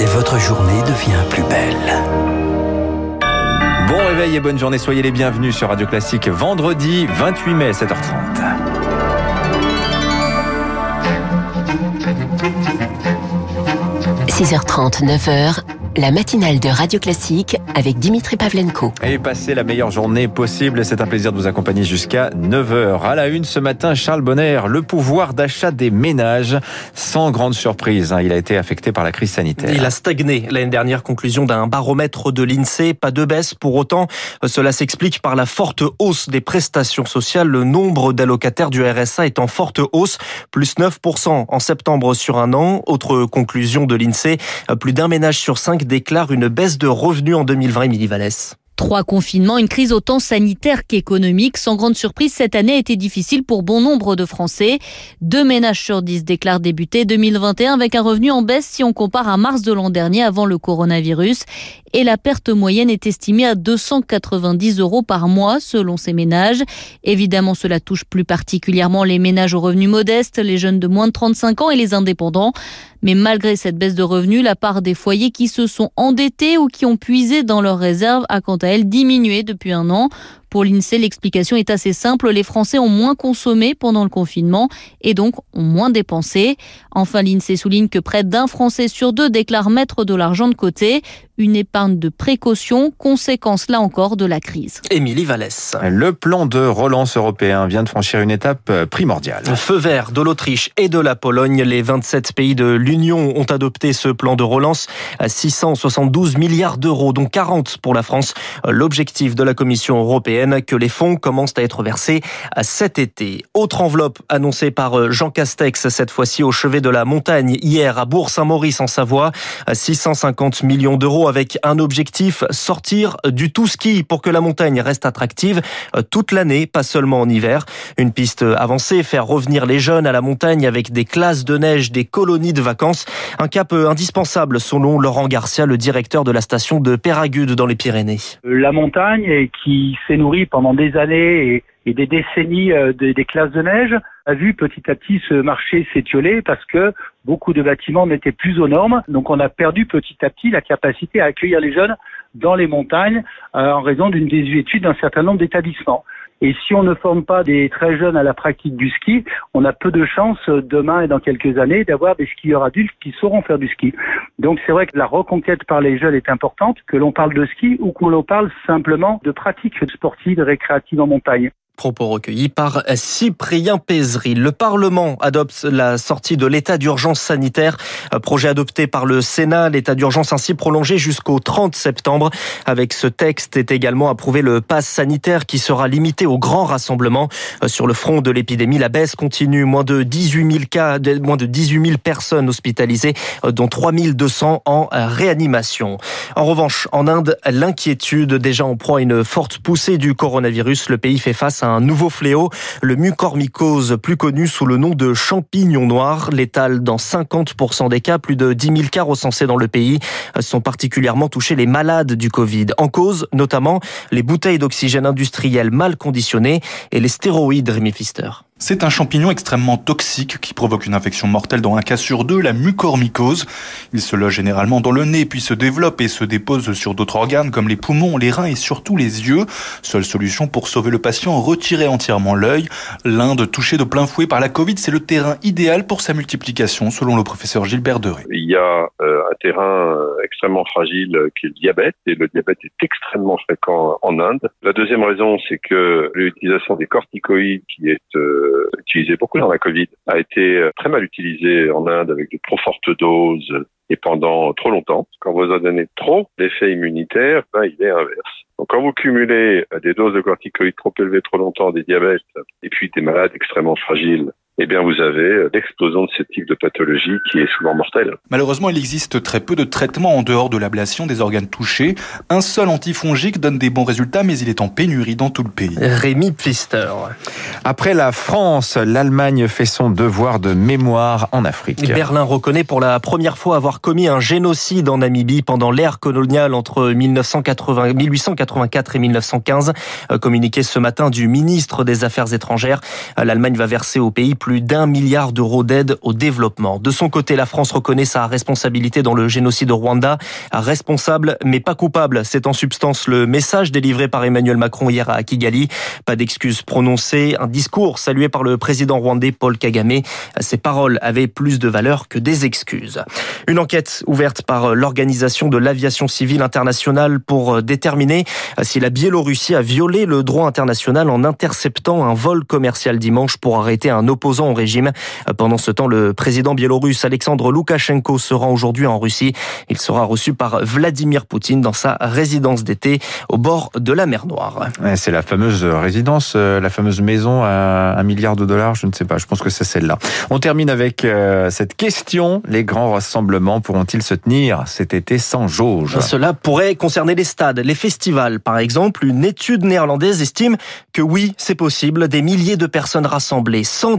et votre journée devient plus belle. Bon réveil et bonne journée, soyez les bienvenus sur Radio Classique vendredi 28 mai 7h30. – 6h30, 9h, la matinale de Radio Classique avec Dimitri Pavlenko. Et passez la meilleure journée possible. C'est un plaisir de vous accompagner jusqu'à 9h. À la une ce matin, Charles Bonner, le pouvoir d'achat des ménages. Sans grande surprise, hein. il a été affecté par la crise sanitaire. Il a stagné l'année dernière, conclusion d'un baromètre de l'INSEE. Pas de baisse pour autant. Cela s'explique par la forte hausse des prestations sociales. Le nombre d'allocataires du RSA est en forte hausse, plus 9% en septembre sur un an. Autre conclusion de l'INSEE, plus d'un ménage sur cinq déclare une baisse de revenus en 2020, Émilie Vallès. Trois confinements, une crise autant sanitaire qu'économique. Sans grande surprise, cette année a été difficile pour bon nombre de Français. Deux ménages sur dix déclarent débuter 2021 avec un revenu en baisse si on compare à mars de l'an dernier avant le coronavirus. Et la perte moyenne est estimée à 290 euros par mois selon ces ménages. Évidemment, cela touche plus particulièrement les ménages aux revenus modestes, les jeunes de moins de 35 ans et les indépendants. Mais malgré cette baisse de revenus, la part des foyers qui se sont endettés ou qui ont puisé dans leurs réserves a quant à elle diminué depuis un an. Pour l'INSEE, l'explication est assez simple. Les Français ont moins consommé pendant le confinement et donc ont moins dépensé. Enfin, l'INSEE souligne que près d'un Français sur deux déclare mettre de l'argent de côté. Une épargne de précaution, conséquence là encore de la crise. Émilie Vallès. Le plan de relance européen vient de franchir une étape primordiale. Feu vert de l'Autriche et de la Pologne. Les 27 pays de l'Union ont adopté ce plan de relance à 672 milliards d'euros, dont 40 pour la France. L'objectif de la Commission européenne que les fonds commencent à être versés cet été. Autre enveloppe annoncée par euh, Jean Castex, cette fois-ci au chevet de la montagne, hier à Bourg-Saint-Maurice en Savoie, 650 millions d'euros avec un objectif, sortir du tout ski pour que la montagne reste attractive euh, toute l'année, pas seulement en hiver. Une piste avancée, faire revenir les jeunes à la montagne avec des classes de neige, des colonies de vacances. Un cap euh, indispensable selon Laurent Garcia, le directeur de la station de Péragude dans les Pyrénées. La montagne qui s'est pendant des années des décennies euh, des classes de neige, a vu petit à petit ce marché s'étioler parce que beaucoup de bâtiments n'étaient plus aux normes. Donc on a perdu petit à petit la capacité à accueillir les jeunes dans les montagnes euh, en raison d'une désuétude d'un certain nombre d'établissements. Et si on ne forme pas des très jeunes à la pratique du ski, on a peu de chances demain et dans quelques années d'avoir des skieurs adultes qui sauront faire du ski. Donc c'est vrai que la reconquête par les jeunes est importante, que l'on parle de ski ou que l'on parle simplement de pratiques sportives récréatives en montagne. Propos recueillis par Cyprien Pézery. Le Parlement adopte la sortie de l'état d'urgence sanitaire. Projet adopté par le Sénat. L'état d'urgence ainsi prolongé jusqu'au 30 septembre. Avec ce texte est également approuvé le pass sanitaire qui sera limité aux grands rassemblements. Sur le front de l'épidémie, la baisse continue. Moins de 18 000 cas, moins de 18 000 personnes hospitalisées, dont 3 200 en réanimation. En revanche, en Inde, l'inquiétude déjà en proie à une forte poussée du coronavirus. Le pays fait face à un nouveau fléau, le mucormycose, plus connu sous le nom de champignon noir, létal dans 50% des cas. Plus de 10 000 cas recensés dans le pays sont particulièrement touchés les malades du Covid. En cause, notamment, les bouteilles d'oxygène industriel mal conditionnées et les stéroïdes, Rémi Pfister. C'est un champignon extrêmement toxique qui provoque une infection mortelle dans un cas sur deux, la mucormycose. Il se loge généralement dans le nez puis se développe et se dépose sur d'autres organes comme les poumons, les reins et surtout les yeux. Seule solution pour sauver le patient, retirer entièrement l'œil. L'Inde touchée de plein fouet par la Covid, c'est le terrain idéal pour sa multiplication selon le professeur Gilbert Deré. Il y a euh, un terrain euh, extrêmement fragile euh, qui est le diabète et le diabète est extrêmement fréquent en Inde. La deuxième raison, c'est que l'utilisation des corticoïdes qui est utilisé beaucoup dans la Covid, a été euh, très mal utilisé en Inde avec de trop fortes doses et pendant trop longtemps. Quand vous en donnez trop, l'effet immunitaire, ben, il est inverse. Donc quand vous cumulez des doses de corticoïdes trop élevées trop longtemps, des diabètes et puis des malades extrêmement fragiles eh bien vous avez euh, l'explosion de ce type de pathologie qui est souvent mortelle. Malheureusement, il existe très peu de traitements en dehors de l'ablation des organes touchés. Un seul antifongique donne des bons résultats, mais il est en pénurie dans tout le pays. Rémi Pfister. Après la France, l'Allemagne fait son devoir de mémoire en Afrique. Berlin reconnaît pour la première fois avoir commis un génocide en Namibie pendant l'ère coloniale entre 1980, 1884 et 1915. Euh, communiqué ce matin du ministre des Affaires étrangères, euh, l'Allemagne va verser au pays plus plus d'un milliard d'euros d'aide au développement. De son côté, la France reconnaît sa responsabilité dans le génocide de Rwanda. Responsable, mais pas coupable. C'est en substance le message délivré par Emmanuel Macron hier à Kigali. Pas d'excuses prononcées. Un discours salué par le président rwandais Paul Kagame. Ces paroles avaient plus de valeur que des excuses. Une enquête ouverte par l'Organisation de l'aviation civile internationale pour déterminer si la Biélorussie a violé le droit international en interceptant un vol commercial dimanche pour arrêter un opposant au régime. Pendant ce temps, le président biélorusse Alexandre Loukachenko se rend aujourd'hui en Russie. Il sera reçu par Vladimir Poutine dans sa résidence d'été au bord de la mer Noire. C'est la fameuse résidence, euh, la fameuse maison à un milliard de dollars, je ne sais pas, je pense que c'est celle-là. On termine avec euh, cette question, les grands rassemblements pourront-ils se tenir cet été sans jauge? Cela pourrait concerner les stades, les festivals par exemple. Une étude néerlandaise estime que oui, c'est possible, des milliers de personnes rassemblées sans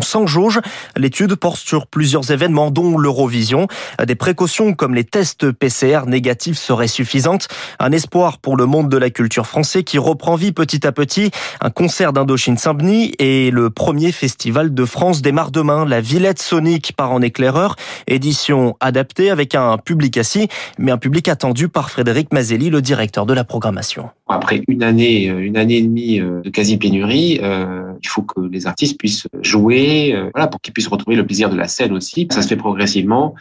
sans jauge. L'étude porte sur plusieurs événements dont l'Eurovision. Des précautions comme les tests PCR négatifs seraient suffisantes. Un espoir pour le monde de la culture français qui reprend vie petit à petit. Un concert d'Indochine Saint-Denis et le premier festival de France démarre demain. La Villette Sonic part en éclaireur. Édition adaptée avec un public assis, mais un public attendu par Frédéric Mazelli, le directeur de la programmation. Après une année, une année et demie de quasi pénurie, euh, il faut que les artistes puissent jouer, euh, voilà, pour qu'ils puissent retrouver le plaisir de la scène aussi. Ça se fait progressivement.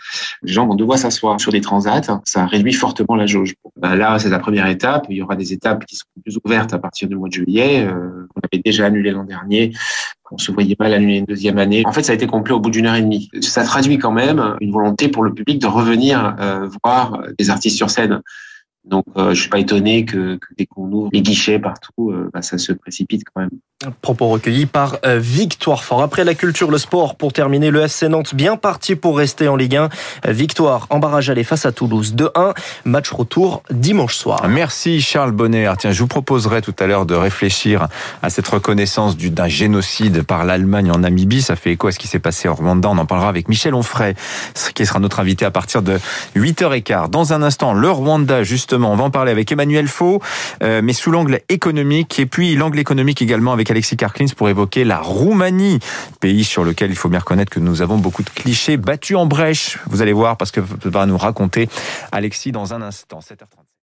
Les gens vont devoir s'asseoir sur des transats. Ça réduit fortement la jauge. Ben là, c'est la première étape. Il y aura des étapes qui seront plus ouvertes à partir du mois de juillet. Euh, on avait déjà annulé l'an dernier. On se voyait mal annuler une deuxième année. En fait, ça a été complet au bout d'une heure et demie. Ça traduit quand même une volonté pour le public de revenir euh, voir des artistes sur scène. Donc, euh, je suis pas étonné que, que dès qu'on ouvre les guichets partout, euh, bah, ça se précipite quand même. Propos recueillis par euh, Victoire Fort. Après la culture, le sport, pour terminer, le FC Nantes bien parti pour rester en Ligue 1. Victoire en barrage aller face à Toulouse 2-1. Match retour dimanche soir. Merci Charles Bonner. Tiens, je vous proposerai tout à l'heure de réfléchir à cette reconnaissance d'un génocide par l'Allemagne en Namibie. Ça fait écho à ce qui s'est passé en Rwanda. On en parlera avec Michel Onfray, qui sera notre invité à partir de 8h15. Dans un instant, le Rwanda, juste on va en parler avec Emmanuel Faux, euh, mais sous l'angle économique, et puis l'angle économique également avec Alexis Karklins pour évoquer la Roumanie, pays sur lequel il faut bien reconnaître que nous avons beaucoup de clichés battus en brèche. Vous allez voir parce que va nous raconter Alexis dans un instant. 7h35.